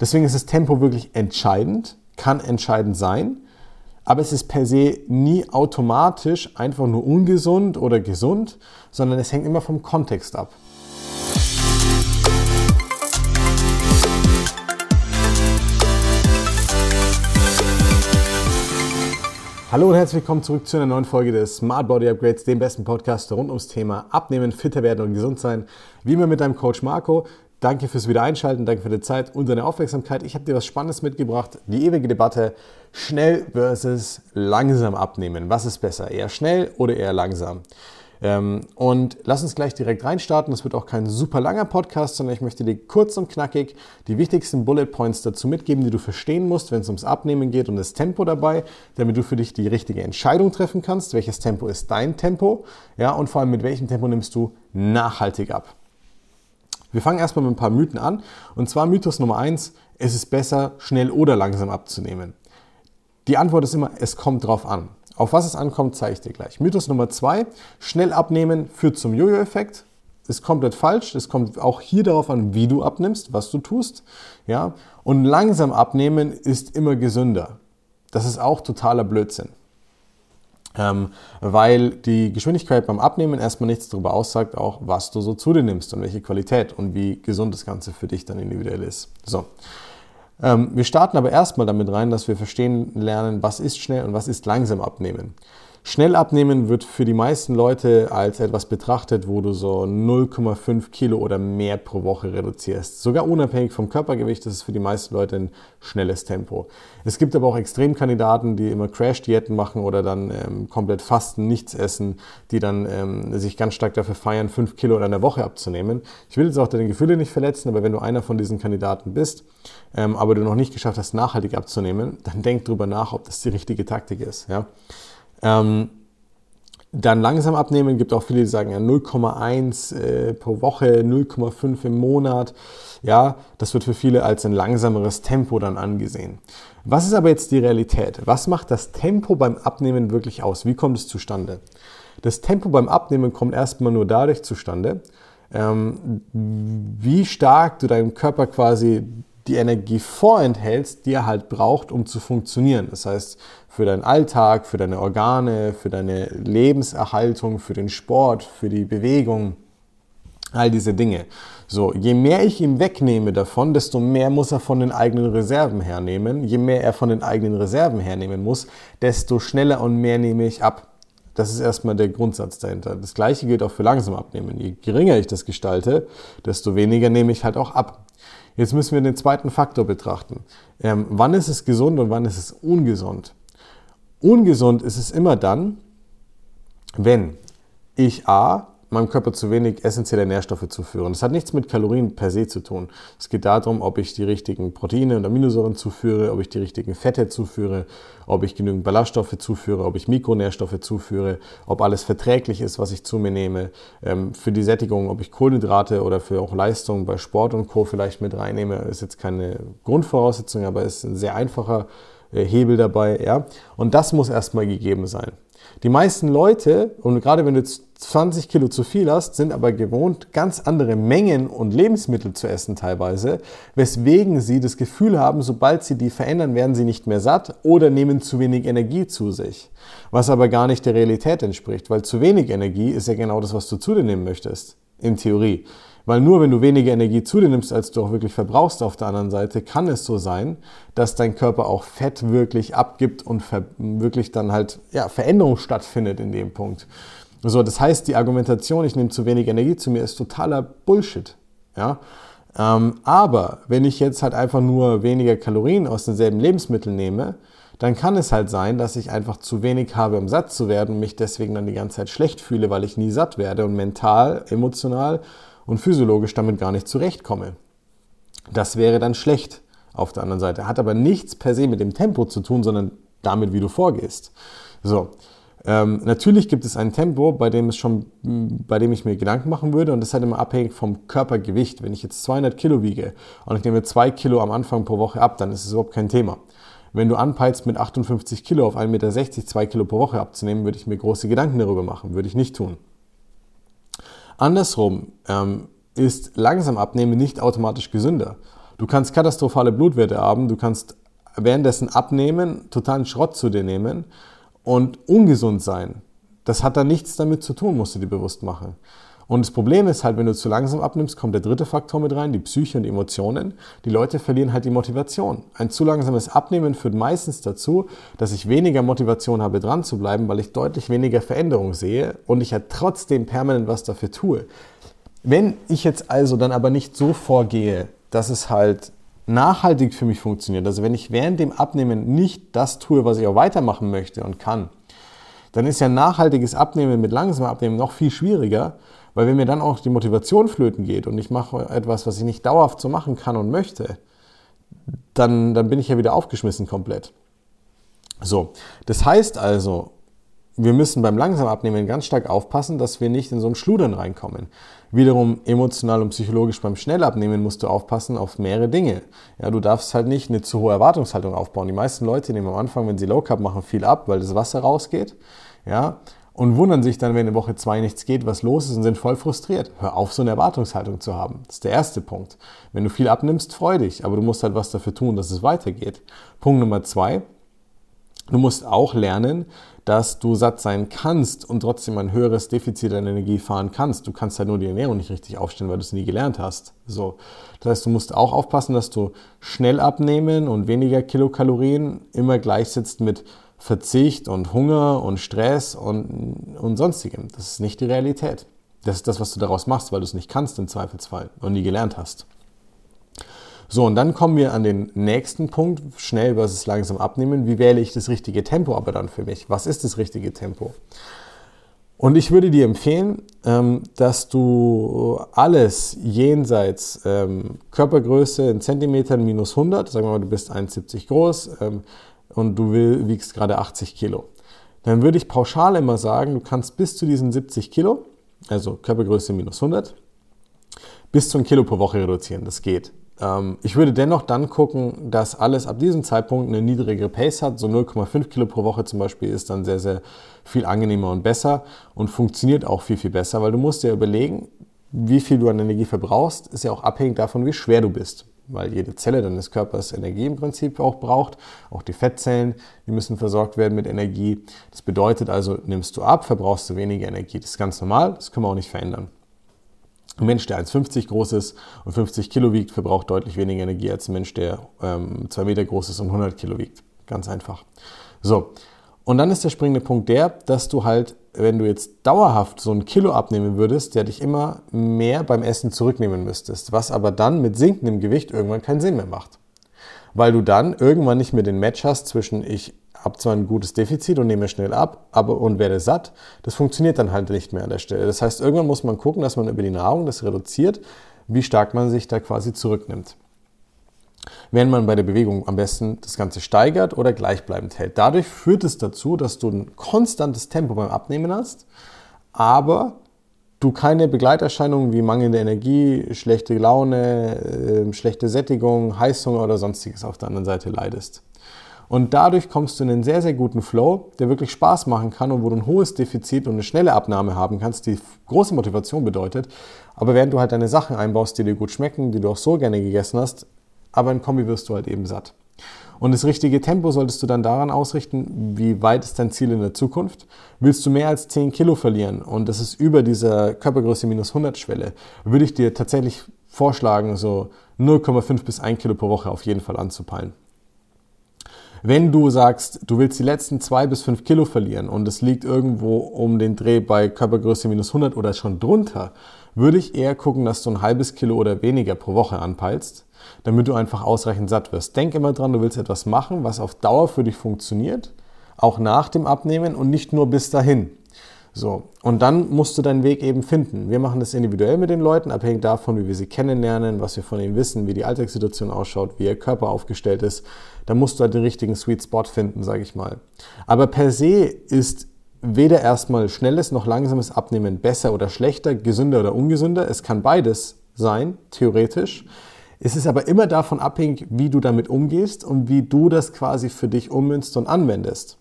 Deswegen ist das Tempo wirklich entscheidend, kann entscheidend sein, aber es ist per se nie automatisch einfach nur ungesund oder gesund, sondern es hängt immer vom Kontext ab. Hallo und herzlich willkommen zurück zu einer neuen Folge des Smart Body Upgrades, dem besten Podcast rund ums Thema Abnehmen, fitter werden und gesund sein. Wie immer mit deinem Coach Marco. Danke fürs Wiedereinschalten, danke für die Zeit und deine Aufmerksamkeit. Ich habe dir was Spannendes mitgebracht. Die ewige Debatte, schnell versus langsam abnehmen. Was ist besser, eher schnell oder eher langsam? Ähm, und lass uns gleich direkt reinstarten. Das wird auch kein super langer Podcast, sondern ich möchte dir kurz und knackig die wichtigsten Bullet Points dazu mitgeben, die du verstehen musst, wenn es ums Abnehmen geht und das Tempo dabei, damit du für dich die richtige Entscheidung treffen kannst. Welches Tempo ist dein Tempo? Ja, und vor allem mit welchem Tempo nimmst du nachhaltig ab? Wir fangen erstmal mit ein paar Mythen an. Und zwar Mythos Nummer eins: es ist besser, schnell oder langsam abzunehmen. Die Antwort ist immer, es kommt drauf an. Auf was es ankommt, zeige ich dir gleich. Mythos Nummer zwei: schnell abnehmen führt zum Jojo-Effekt. Ist komplett falsch. Es kommt auch hier darauf an, wie du abnimmst, was du tust. Ja? Und langsam abnehmen ist immer gesünder. Das ist auch totaler Blödsinn. Ähm, weil die Geschwindigkeit beim Abnehmen erstmal nichts darüber aussagt, auch was du so zu dir nimmst und welche Qualität und wie gesund das Ganze für dich dann individuell ist. So. Ähm, wir starten aber erstmal damit rein, dass wir verstehen lernen, was ist schnell und was ist langsam abnehmen. Schnell abnehmen wird für die meisten Leute als etwas betrachtet, wo du so 0,5 Kilo oder mehr pro Woche reduzierst. Sogar unabhängig vom Körpergewicht ist es für die meisten Leute ein schnelles Tempo. Es gibt aber auch Extremkandidaten, die immer Crash-Diäten machen oder dann ähm, komplett fasten, nichts essen, die dann ähm, sich ganz stark dafür feiern, 5 Kilo in einer Woche abzunehmen. Ich will jetzt auch deine Gefühle nicht verletzen, aber wenn du einer von diesen Kandidaten bist, ähm, aber du noch nicht geschafft hast, nachhaltig abzunehmen, dann denk drüber nach, ob das die richtige Taktik ist. Ja? Ähm, dann langsam abnehmen, gibt auch viele, die sagen ja 0,1 äh, pro Woche, 0,5 im Monat. Ja, das wird für viele als ein langsameres Tempo dann angesehen. Was ist aber jetzt die Realität? Was macht das Tempo beim Abnehmen wirklich aus? Wie kommt es zustande? Das Tempo beim Abnehmen kommt erstmal nur dadurch zustande, ähm, wie stark du deinem Körper quasi die Energie vorenthältst, die er halt braucht, um zu funktionieren. Das heißt, für deinen Alltag, für deine Organe, für deine Lebenserhaltung, für den Sport, für die Bewegung, all diese Dinge. So, je mehr ich ihm wegnehme davon, desto mehr muss er von den eigenen Reserven hernehmen. Je mehr er von den eigenen Reserven hernehmen muss, desto schneller und mehr nehme ich ab. Das ist erstmal der Grundsatz dahinter. Das gleiche gilt auch für langsam abnehmen. Je geringer ich das gestalte, desto weniger nehme ich halt auch ab. Jetzt müssen wir den zweiten Faktor betrachten. Ähm, wann ist es gesund und wann ist es ungesund? Ungesund ist es immer dann, wenn ich A meinem Körper zu wenig essentielle Nährstoffe zuführen. Das hat nichts mit Kalorien per se zu tun. Es geht darum, ob ich die richtigen Proteine und Aminosäuren zuführe, ob ich die richtigen Fette zuführe, ob ich genügend Ballaststoffe zuführe, ob ich Mikronährstoffe zuführe, ob alles verträglich ist, was ich zu mir nehme. Ähm, für die Sättigung, ob ich Kohlenhydrate oder für auch Leistung bei Sport und Co. vielleicht mit reinnehme, ist jetzt keine Grundvoraussetzung, aber ist ein sehr einfacher äh, Hebel dabei. Ja? Und das muss erstmal gegeben sein. Die meisten Leute, und gerade wenn du jetzt 20 Kilo zu viel hast, sind aber gewohnt, ganz andere Mengen und Lebensmittel zu essen teilweise, weswegen sie das Gefühl haben, sobald sie die verändern, werden sie nicht mehr satt oder nehmen zu wenig Energie zu sich. Was aber gar nicht der Realität entspricht, weil zu wenig Energie ist ja genau das, was du zu dir nehmen möchtest, in Theorie. Weil nur wenn du weniger Energie zu dir nimmst, als du auch wirklich verbrauchst auf der anderen Seite, kann es so sein, dass dein Körper auch Fett wirklich abgibt und wirklich dann halt ja, Veränderung stattfindet in dem Punkt. So, das heißt, die Argumentation, ich nehme zu wenig Energie zu mir, ist totaler Bullshit. Ja? Ähm, aber wenn ich jetzt halt einfach nur weniger Kalorien aus denselben Lebensmitteln nehme, dann kann es halt sein, dass ich einfach zu wenig habe, um satt zu werden und mich deswegen dann die ganze Zeit schlecht fühle, weil ich nie satt werde und mental, emotional und physiologisch damit gar nicht zurechtkomme. Das wäre dann schlecht auf der anderen Seite. Hat aber nichts per se mit dem Tempo zu tun, sondern damit, wie du vorgehst. So. Ähm, natürlich gibt es ein Tempo, bei dem, es schon, bei dem ich mir Gedanken machen würde und das ist halt immer abhängig vom Körpergewicht. Wenn ich jetzt 200 Kilo wiege und ich nehme 2 Kilo am Anfang pro Woche ab, dann ist es überhaupt kein Thema. Wenn du anpeilst, mit 58 Kilo auf 1,60 Meter 2 Kilo pro Woche abzunehmen, würde ich mir große Gedanken darüber machen. Würde ich nicht tun. Andersrum ähm, ist langsam abnehmen nicht automatisch gesünder. Du Du kannst katastrophale Blutwerte haben, du kannst währenddessen abnehmen, totalen Schrott zu dir nehmen und ungesund sein. Das hat da nichts damit zu tun, musst du dir bewusst machen. Und das Problem ist halt, wenn du zu langsam abnimmst, kommt der dritte Faktor mit rein, die Psyche und die Emotionen. Die Leute verlieren halt die Motivation. Ein zu langsames Abnehmen führt meistens dazu, dass ich weniger Motivation habe, dran zu bleiben, weil ich deutlich weniger Veränderung sehe und ich ja trotzdem permanent was dafür tue. Wenn ich jetzt also dann aber nicht so vorgehe, dass es halt nachhaltig für mich funktioniert, also wenn ich während dem Abnehmen nicht das tue, was ich auch weitermachen möchte und kann, dann ist ja nachhaltiges Abnehmen mit langsamem Abnehmen noch viel schwieriger, weil wenn mir dann auch die Motivation flöten geht und ich mache etwas, was ich nicht dauerhaft so machen kann und möchte, dann, dann bin ich ja wieder aufgeschmissen komplett. So, das heißt also, wir müssen beim langsam Abnehmen ganz stark aufpassen, dass wir nicht in so ein Schludern reinkommen. Wiederum emotional und psychologisch beim Schnellabnehmen musst du aufpassen auf mehrere Dinge. Ja, du darfst halt nicht eine zu hohe Erwartungshaltung aufbauen. Die meisten Leute nehmen am Anfang, wenn sie Low Carb machen, viel ab, weil das Wasser rausgeht. Ja, und wundern sich dann, wenn in Woche zwei nichts geht, was los ist und sind voll frustriert. Hör auf, so eine Erwartungshaltung zu haben. Das ist der erste Punkt. Wenn du viel abnimmst, freu dich, aber du musst halt was dafür tun, dass es weitergeht. Punkt Nummer zwei, du musst auch lernen, dass du satt sein kannst und trotzdem ein höheres Defizit an Energie fahren kannst. Du kannst halt nur die Ernährung nicht richtig aufstellen, weil du es nie gelernt hast. So. Das heißt, du musst auch aufpassen, dass du schnell abnehmen und weniger Kilokalorien immer gleichsetzt mit Verzicht und Hunger und Stress und, und sonstigem. Das ist nicht die Realität. Das ist das, was du daraus machst, weil du es nicht kannst im Zweifelsfall und nie gelernt hast. So, und dann kommen wir an den nächsten Punkt, schnell versus langsam abnehmen. Wie wähle ich das richtige Tempo aber dann für mich? Was ist das richtige Tempo? Und ich würde dir empfehlen, ähm, dass du alles jenseits ähm, Körpergröße in Zentimetern minus 100, sagen wir mal, du bist 1,70 groß, ähm, und du wiegst gerade 80 Kilo, dann würde ich pauschal immer sagen, du kannst bis zu diesen 70 Kilo, also Körpergröße minus 100, bis zu ein Kilo pro Woche reduzieren. Das geht. Ähm, ich würde dennoch dann gucken, dass alles ab diesem Zeitpunkt eine niedrigere Pace hat. So 0,5 Kilo pro Woche zum Beispiel ist dann sehr, sehr viel angenehmer und besser und funktioniert auch viel, viel besser, weil du musst dir überlegen, wie viel du an Energie verbrauchst, ist ja auch abhängig davon, wie schwer du bist weil jede Zelle deines Körpers Energie im Prinzip auch braucht. Auch die Fettzellen, die müssen versorgt werden mit Energie. Das bedeutet also, nimmst du ab, verbrauchst du weniger Energie. Das ist ganz normal, das können wir auch nicht verändern. Ein Mensch, der 1,50 groß ist und 50 Kilo wiegt, verbraucht deutlich weniger Energie als ein Mensch, der ähm, 2 Meter groß ist und 100 Kilo wiegt. Ganz einfach. So, und dann ist der springende Punkt der, dass du halt wenn du jetzt dauerhaft so ein Kilo abnehmen würdest, der dich immer mehr beim Essen zurücknehmen müsstest, was aber dann mit sinkendem Gewicht irgendwann keinen Sinn mehr macht. Weil du dann irgendwann nicht mehr den Match hast zwischen ich habe zwar ein gutes Defizit und nehme schnell ab, aber und werde satt, das funktioniert dann halt nicht mehr an der Stelle. Das heißt, irgendwann muss man gucken, dass man über die Nahrung das reduziert, wie stark man sich da quasi zurücknimmt während man bei der Bewegung am besten das Ganze steigert oder gleichbleibend hält. Dadurch führt es dazu, dass du ein konstantes Tempo beim Abnehmen hast, aber du keine Begleiterscheinungen wie mangelnde Energie, schlechte Laune, äh, schlechte Sättigung, Heißhunger oder sonstiges auf der anderen Seite leidest. Und dadurch kommst du in einen sehr, sehr guten Flow, der wirklich Spaß machen kann und wo du ein hohes Defizit und eine schnelle Abnahme haben kannst, die große Motivation bedeutet. Aber während du halt deine Sachen einbaust, die dir gut schmecken, die du auch so gerne gegessen hast, aber in Kombi wirst du halt eben satt. Und das richtige Tempo solltest du dann daran ausrichten, wie weit ist dein Ziel in der Zukunft. Willst du mehr als 10 Kilo verlieren und das ist über dieser Körpergröße minus 100 Schwelle, würde ich dir tatsächlich vorschlagen, so 0,5 bis 1 Kilo pro Woche auf jeden Fall anzupeilen. Wenn du sagst, du willst die letzten 2 bis 5 Kilo verlieren und es liegt irgendwo um den Dreh bei Körpergröße minus 100 oder schon drunter, würde ich eher gucken, dass du ein halbes Kilo oder weniger pro Woche anpeilst damit du einfach ausreichend satt wirst. Denk immer dran, du willst etwas machen, was auf Dauer für dich funktioniert, auch nach dem Abnehmen und nicht nur bis dahin. So, und dann musst du deinen Weg eben finden. Wir machen das individuell mit den Leuten, abhängig davon, wie wir sie kennenlernen, was wir von ihnen wissen, wie die Alltagssituation ausschaut, wie ihr Körper aufgestellt ist. Da musst du halt den richtigen Sweet Spot finden, sage ich mal. Aber per se ist weder erstmal schnelles noch langsames Abnehmen besser oder schlechter, gesünder oder ungesünder. Es kann beides sein, theoretisch. Es ist aber immer davon abhängig, wie du damit umgehst und wie du das quasi für dich ummünzt und anwendest.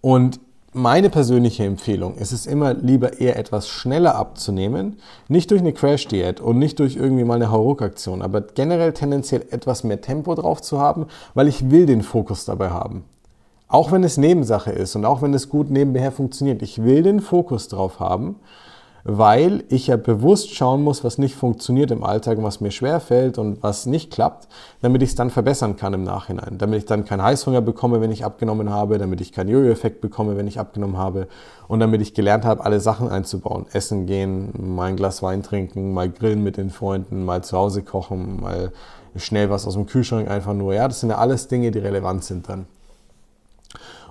Und meine persönliche Empfehlung ist es immer lieber eher etwas schneller abzunehmen, nicht durch eine Crash-Diät und nicht durch irgendwie mal eine Hauruck-Aktion, aber generell tendenziell etwas mehr Tempo drauf zu haben, weil ich will den Fokus dabei haben. Auch wenn es Nebensache ist und auch wenn es gut nebenher funktioniert, ich will den Fokus drauf haben weil ich ja bewusst schauen muss, was nicht funktioniert im Alltag was mir schwer fällt und was nicht klappt, damit ich es dann verbessern kann im Nachhinein. Damit ich dann keinen Heißhunger bekomme, wenn ich abgenommen habe, damit ich keinen Jojo-Effekt bekomme, wenn ich abgenommen habe und damit ich gelernt habe, alle Sachen einzubauen. Essen gehen, mal ein Glas Wein trinken, mal grillen mit den Freunden, mal zu Hause kochen, mal schnell was aus dem Kühlschrank einfach nur. Ja, das sind ja alles Dinge, die relevant sind dann.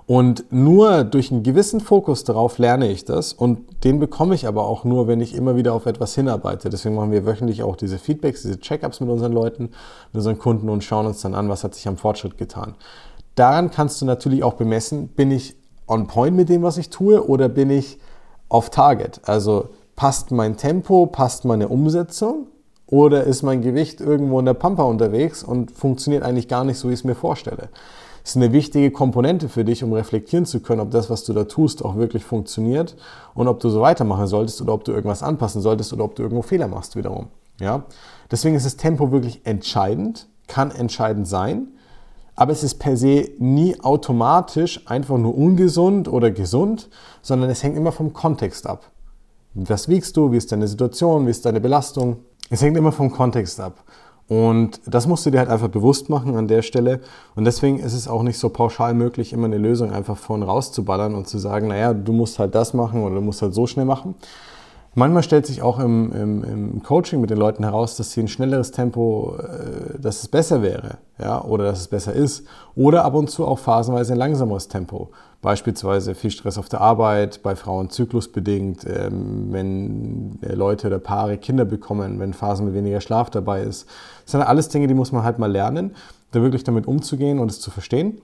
Und nur durch einen gewissen Fokus darauf lerne ich das und den bekomme ich aber auch nur, wenn ich immer wieder auf etwas hinarbeite. Deswegen machen wir wöchentlich auch diese Feedbacks, diese Checkups mit unseren Leuten, mit unseren Kunden und schauen uns dann an, was hat sich am Fortschritt getan. Daran kannst du natürlich auch bemessen, bin ich on point mit dem, was ich tue oder bin ich auf Target? Also passt mein Tempo, passt meine Umsetzung oder ist mein Gewicht irgendwo in der Pampa unterwegs und funktioniert eigentlich gar nicht so, wie ich es mir vorstelle? Ist eine wichtige Komponente für dich, um reflektieren zu können, ob das, was du da tust, auch wirklich funktioniert und ob du so weitermachen solltest oder ob du irgendwas anpassen solltest oder ob du irgendwo Fehler machst wiederum. Ja? Deswegen ist das Tempo wirklich entscheidend, kann entscheidend sein, aber es ist per se nie automatisch einfach nur ungesund oder gesund, sondern es hängt immer vom Kontext ab. Was wiegst du? Wie ist deine Situation? Wie ist deine Belastung? Es hängt immer vom Kontext ab. Und das musst du dir halt einfach bewusst machen an der Stelle. Und deswegen ist es auch nicht so pauschal möglich, immer eine Lösung einfach vorn rauszuballern und zu sagen, naja, du musst halt das machen oder du musst halt so schnell machen. Manchmal stellt sich auch im, im, im Coaching mit den Leuten heraus, dass sie ein schnelleres Tempo, äh, dass es besser wäre, ja, oder dass es besser ist. Oder ab und zu auch phasenweise ein langsameres Tempo. Beispielsweise viel Stress auf der Arbeit, bei Frauen zyklusbedingt, ähm, wenn äh, Leute oder Paare Kinder bekommen, wenn Phasen mit weniger Schlaf dabei ist. Das sind alles Dinge, die muss man halt mal lernen, da wirklich damit umzugehen und es zu verstehen.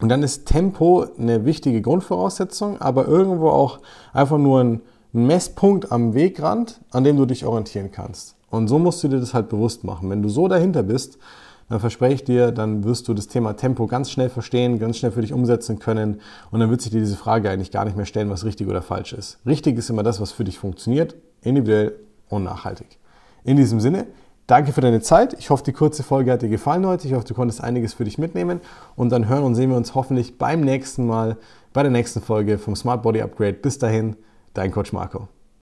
Und dann ist Tempo eine wichtige Grundvoraussetzung, aber irgendwo auch einfach nur ein Messpunkt am Wegrand, an dem du dich orientieren kannst. Und so musst du dir das halt bewusst machen. Wenn du so dahinter bist, dann verspreche ich dir, dann wirst du das Thema Tempo ganz schnell verstehen, ganz schnell für dich umsetzen können und dann wird sich dir diese Frage eigentlich gar nicht mehr stellen, was richtig oder falsch ist. Richtig ist immer das, was für dich funktioniert, individuell und nachhaltig. In diesem Sinne, danke für deine Zeit. Ich hoffe, die kurze Folge hat dir gefallen heute. Ich hoffe, du konntest einiges für dich mitnehmen und dann hören und sehen wir uns hoffentlich beim nächsten Mal, bei der nächsten Folge vom Smart Body Upgrade. Bis dahin, dein Coach Marco.